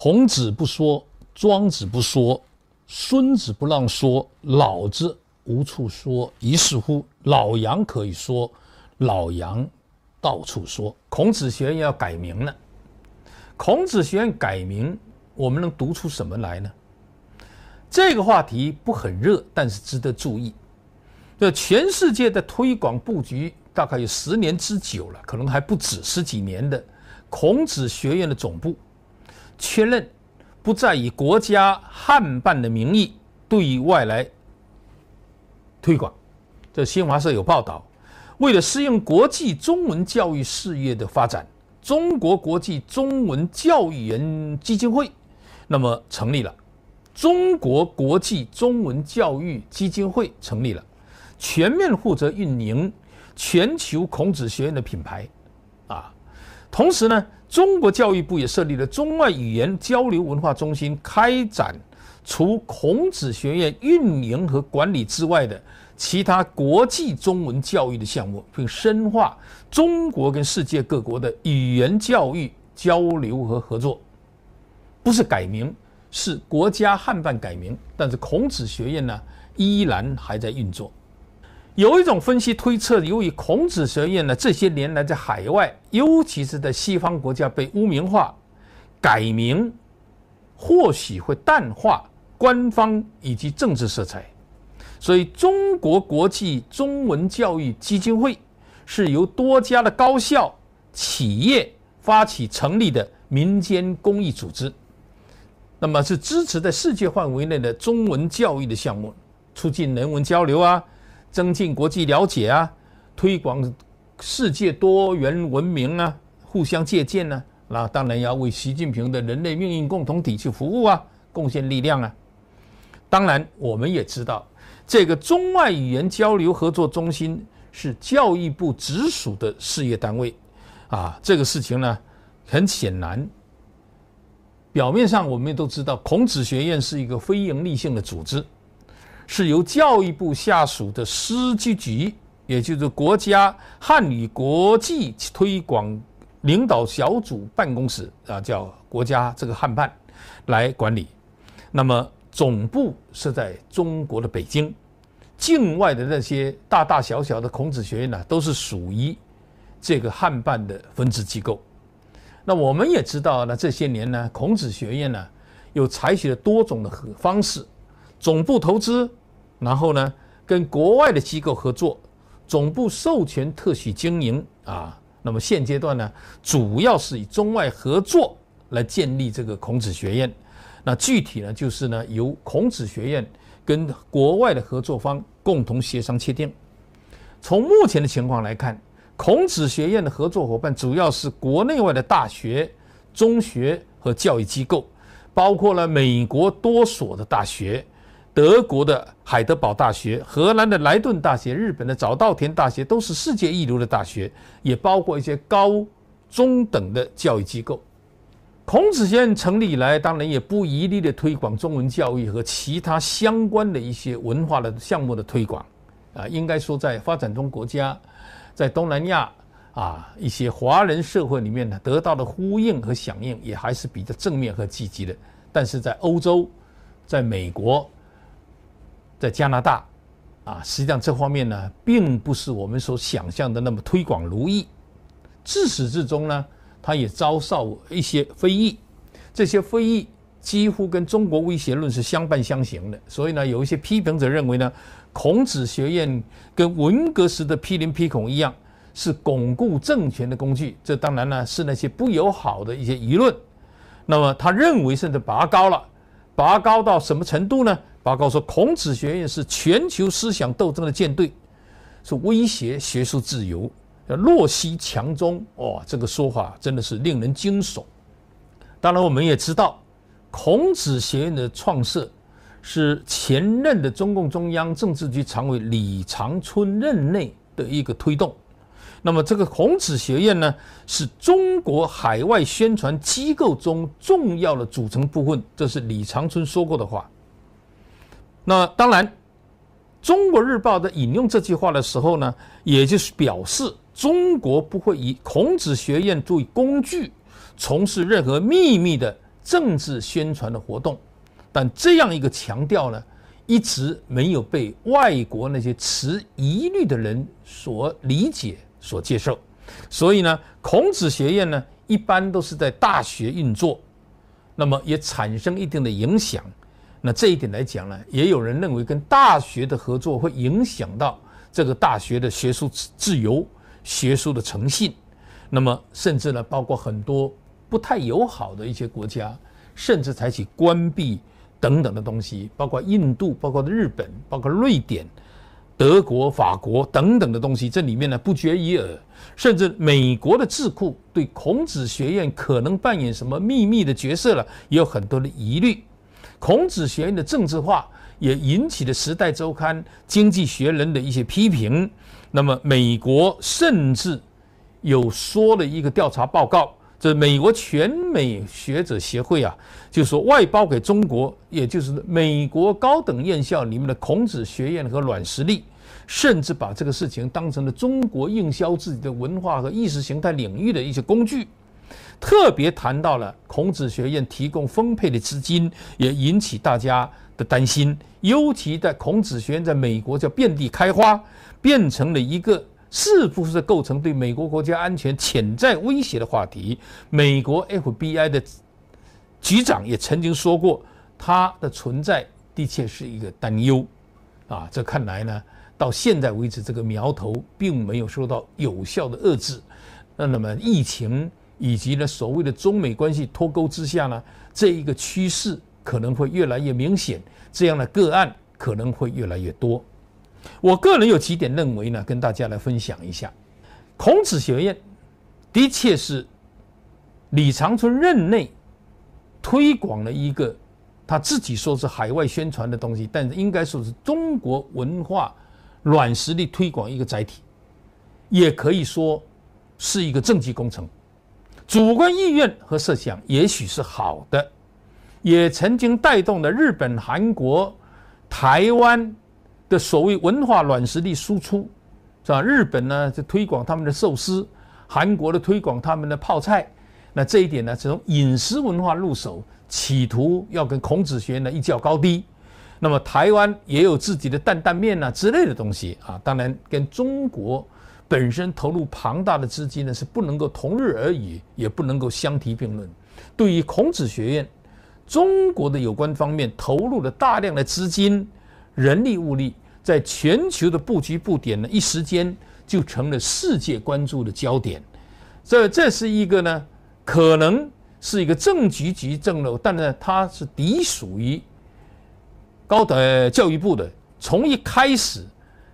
孔子不说，庄子不说，孙子不让说，老子无处说。于是乎，老杨可以说，老杨到处说。孔子学院要改名了。孔子学院改名，我们能读出什么来呢？这个话题不很热，但是值得注意。这全世界的推广布局大概有十年之久了，可能还不止十几年的孔子学院的总部。确认不再以国家汉办的名义对外来推广。这新华社有报道，为了适应国际中文教育事业的发展，中国国际中文教育人基金会那么成立了。中国国际中文教育基金会成立了，全面负责运营全球孔子学院的品牌，啊，同时呢。中国教育部也设立了中外语言交流文化中心，开展除孔子学院运营和管理之外的其他国际中文教育的项目，并深化中国跟世界各国的语言教育交流和合作。不是改名，是国家汉办改名，但是孔子学院呢，依然还在运作。有一种分析推测，由于孔子学院呢这些年来在海外，尤其是在西方国家被污名化，改名或许会淡化官方以及政治色彩，所以中国国际中文教育基金会是由多家的高校、企业发起成立的民间公益组织，那么是支持在世界范围内的中文教育的项目，促进人文交流啊。增进国际了解啊，推广世界多元文明啊，互相借鉴呢、啊，那当然要为习近平的人类命运共同体去服务啊，贡献力量啊。当然，我们也知道，这个中外语言交流合作中心是教育部直属的事业单位啊。这个事情呢，很显然，表面上我们也都知道，孔子学院是一个非营利性的组织。是由教育部下属的师机局，也就是国家汉语国际推广领导小组办公室啊，叫国家这个汉办来管理。那么总部设在中国的北京，境外的那些大大小小的孔子学院呢，都是属于这个汉办的分支机构。那我们也知道呢，这些年呢，孔子学院呢，又采取了多种的方式，总部投资。然后呢，跟国外的机构合作，总部授权特许经营啊。那么现阶段呢，主要是以中外合作来建立这个孔子学院。那具体呢，就是呢，由孔子学院跟国外的合作方共同协商确定。从目前的情况来看，孔子学院的合作伙伴主要是国内外的大学、中学和教育机构，包括了美国多所的大学。德国的海德堡大学、荷兰的莱顿大学、日本的早稻田大学都是世界一流的大学，也包括一些高中等的教育机构。孔子学院成立以来，当然也不遗力的推广中文教育和其他相关的一些文化的项目的推广。啊，应该说在发展中国家，在东南亚啊一些华人社会里面呢，得到的呼应和响应也还是比较正面和积极的。但是在欧洲，在美国。在加拿大，啊，实际上这方面呢，并不是我们所想象的那么推广如意。自始至终呢，它也遭受一些非议。这些非议几乎跟中国威胁论是相伴相行的。所以呢，有一些批评者认为呢，孔子学院跟文革时的批林批孔一样，是巩固政权的工具。这当然呢，是那些不友好的一些舆论。那么他认为，甚至拔高了，拔高到什么程度呢？报告说，孔子学院是全球思想斗争的舰队，是威胁学术自由，要弱西强中。哦，这个说法真的是令人惊悚。当然，我们也知道，孔子学院的创设是前任的中共中央政治局常委李长春任内的一个推动。那么，这个孔子学院呢，是中国海外宣传机构中重要的组成部分。这是李长春说过的话。那当然，《中国日报》在引用这句话的时候呢，也就是表示中国不会以孔子学院作为工具，从事任何秘密的政治宣传的活动，但这样一个强调呢，一直没有被外国那些持疑虑的人所理解、所接受。所以呢，孔子学院呢，一般都是在大学运作，那么也产生一定的影响。那这一点来讲呢，也有人认为跟大学的合作会影响到这个大学的学术自由、学术的诚信。那么甚至呢，包括很多不太友好的一些国家，甚至采取关闭等等的东西，包括印度、包括日本、包括瑞典、德国、法国等等的东西，这里面呢不绝于耳。甚至美国的智库对孔子学院可能扮演什么秘密的角色了，也有很多的疑虑。孔子学院的政治化也引起了《时代周刊》《经济学人》的一些批评。那么，美国甚至有说了一个调查报告，这美国全美学者协会啊，就说外包给中国，也就是美国高等院校里面的孔子学院和软实力，甚至把这个事情当成了中国营销自己的文化和意识形态领域的一些工具。特别谈到了孔子学院提供丰沛的资金，也引起大家的担心。尤其在孔子学院在美国叫遍地开花，变成了一个是不是构成对美国国家安全潜在威胁的话题。美国 FBI 的局长也曾经说过，它的存在的确是一个担忧。啊，这看来呢，到现在为止，这个苗头并没有受到有效的遏制。那那么疫情。以及呢，所谓的中美关系脱钩之下呢，这一个趋势可能会越来越明显，这样的个案可能会越来越多。我个人有几点认为呢，跟大家来分享一下。孔子学院的确是李长春任内推广了一个他自己说是海外宣传的东西，但是应该说是中国文化软实力推广一个载体，也可以说是一个政绩工程。主观意愿和设想也许是好的，也曾经带动了日本、韩国、台湾的所谓文化软实力输出，是吧？日本呢就推广他们的寿司，韩国的推广他们的泡菜。那这一点呢，从饮食文化入手，企图要跟孔子学院呢一较高低。那么台湾也有自己的担担面呐之类的东西啊，当然跟中国。本身投入庞大的资金呢，是不能够同日而语，也不能够相提并论。对于孔子学院，中国的有关方面投入了大量的资金、人力物力，在全球的布局布点呢，一时间就成了世界关注的焦点。这这是一个呢，可能是一个政局级政楼，但呢，它是隶属于高等教育部的。从一开始，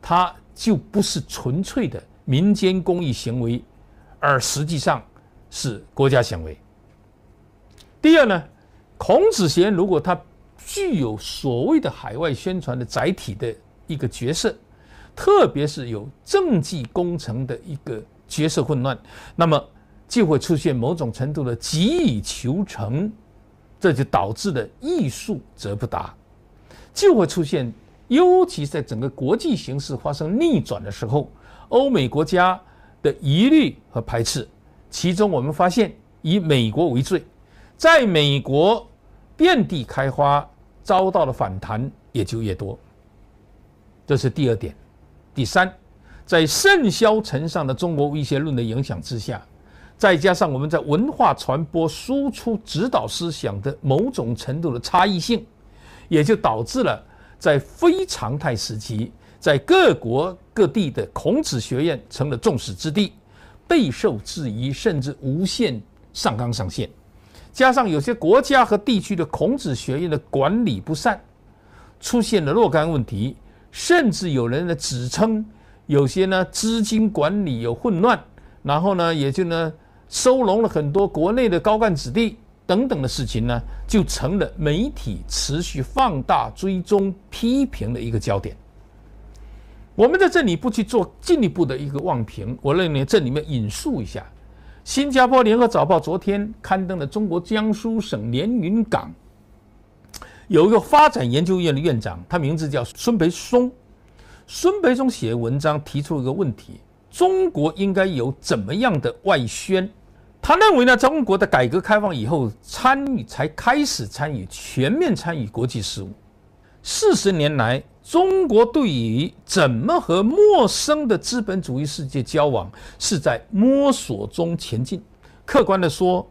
它就不是纯粹的。民间公益行为，而实际上是国家行为。第二呢，孔子学院如果它具有所谓的海外宣传的载体的一个角色，特别是有政绩工程的一个角色混乱，那么就会出现某种程度的急于求成，这就导致了欲速则不达，就会出现，尤其在整个国际形势发生逆转的时候。欧美国家的疑虑和排斥，其中我们发现以美国为最，在美国遍地开花，遭到的反弹也就越多。这是第二点。第三，在甚嚣尘上的中国威胁论的影响之下，再加上我们在文化传播、输出、指导思想的某种程度的差异性，也就导致了在非常态时期。在各国各地的孔子学院成了众矢之的，备受质疑，甚至无限上纲上线。加上有些国家和地区的孔子学院的管理不善，出现了若干问题，甚至有人呢指称有些呢资金管理有混乱，然后呢也就呢收容了很多国内的高干子弟等等的事情呢，就成了媒体持续放大、追踪、批评的一个焦点。我们在这里不去做进一步的一个妄评，我认为这里面引述一下，新加坡联合早报昨天刊登的中国江苏省连云港有一个发展研究院的院长，他名字叫孙培松。孙培松写文章提出一个问题：中国应该有怎么样的外宣？他认为呢，中国的改革开放以后，参与才开始参与全面参与国际事务。四十年来，中国对于怎么和陌生的资本主义世界交往，是在摸索中前进。客观地说，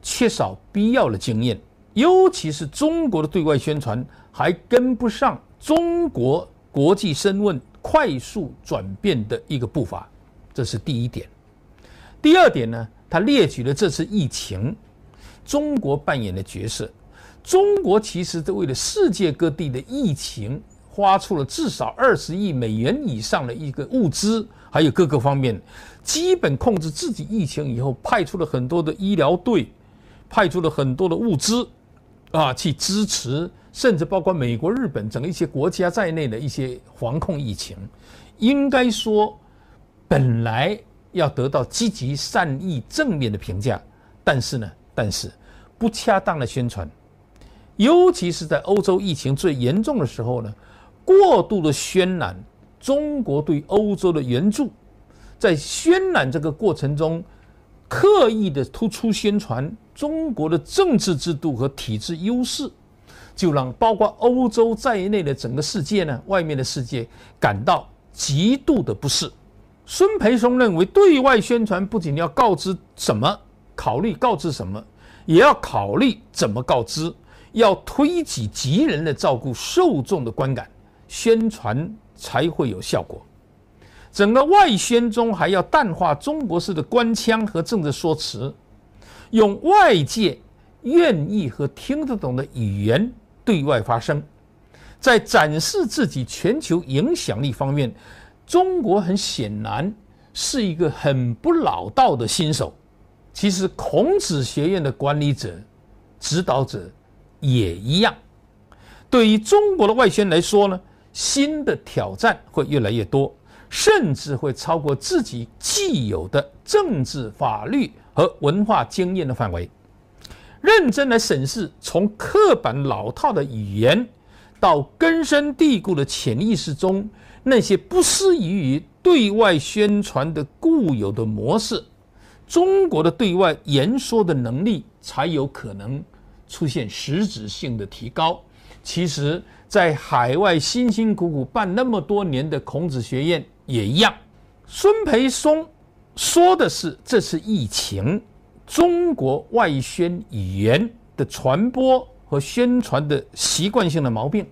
缺少必要的经验，尤其是中国的对外宣传还跟不上中国国际身份快速转变的一个步伐，这是第一点。第二点呢？他列举了这次疫情，中国扮演的角色。中国其实是为了世界各地的疫情，花出了至少二十亿美元以上的一个物资，还有各个方面，基本控制自己疫情以后，派出了很多的医疗队，派出了很多的物资，啊，去支持，甚至包括美国、日本整个一些国家在内的一些防控疫情。应该说，本来。要得到积极善意正面的评价，但是呢，但是不恰当的宣传，尤其是在欧洲疫情最严重的时候呢，过度的渲染中国对欧洲的援助，在渲染这个过程中，刻意的突出宣传中国的政治制度和体制优势，就让包括欧洲在内的整个世界呢，外面的世界感到极度的不适。孙培松认为，对外宣传不仅要告知什么，考虑告知什么，也要考虑怎么告知，要推己及人的照顾受众的观感，宣传才会有效果。整个外宣中还要淡化中国式的官腔和政治说辞，用外界愿意和听得懂的语言对外发声，在展示自己全球影响力方面。中国很显然是一个很不老道的新手。其实孔子学院的管理者、指导者也一样。对于中国的外宣来说呢，新的挑战会越来越多，甚至会超过自己既有的政治、法律和文化经验的范围。认真来审视，从刻板老套的语言到根深蒂固的潜意识中。那些不适宜于对外宣传的固有的模式，中国的对外言说的能力才有可能出现实质性的提高。其实，在海外辛辛苦苦办那么多年的孔子学院也一样。孙培松说的是，这次疫情中国外宣语言的传播和宣传的习惯性的毛病，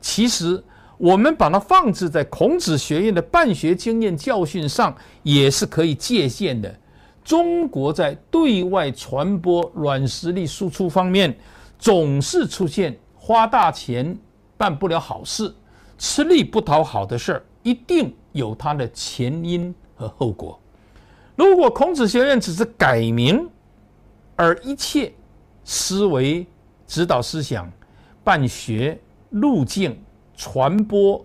其实。我们把它放置在孔子学院的办学经验教训上，也是可以借鉴的。中国在对外传播软实力输出方面，总是出现花大钱办不了好事，吃力不讨好的事儿，一定有它的前因和后果。如果孔子学院只是改名，而一切思维、指导思想、办学路径，传播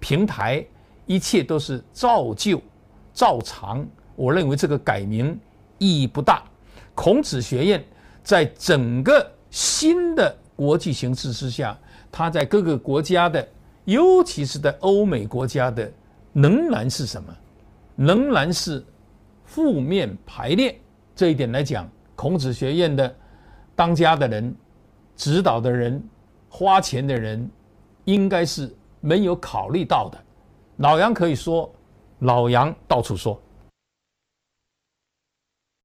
平台，一切都是照旧照常。我认为这个改名意义不大。孔子学院在整个新的国际形势之下，它在各个国家的，尤其是在欧美国家的，仍然是什么？仍然是负面排列。这一点来讲，孔子学院的当家的人、指导的人、花钱的人。应该是没有考虑到的。老杨可以说，老杨到处说。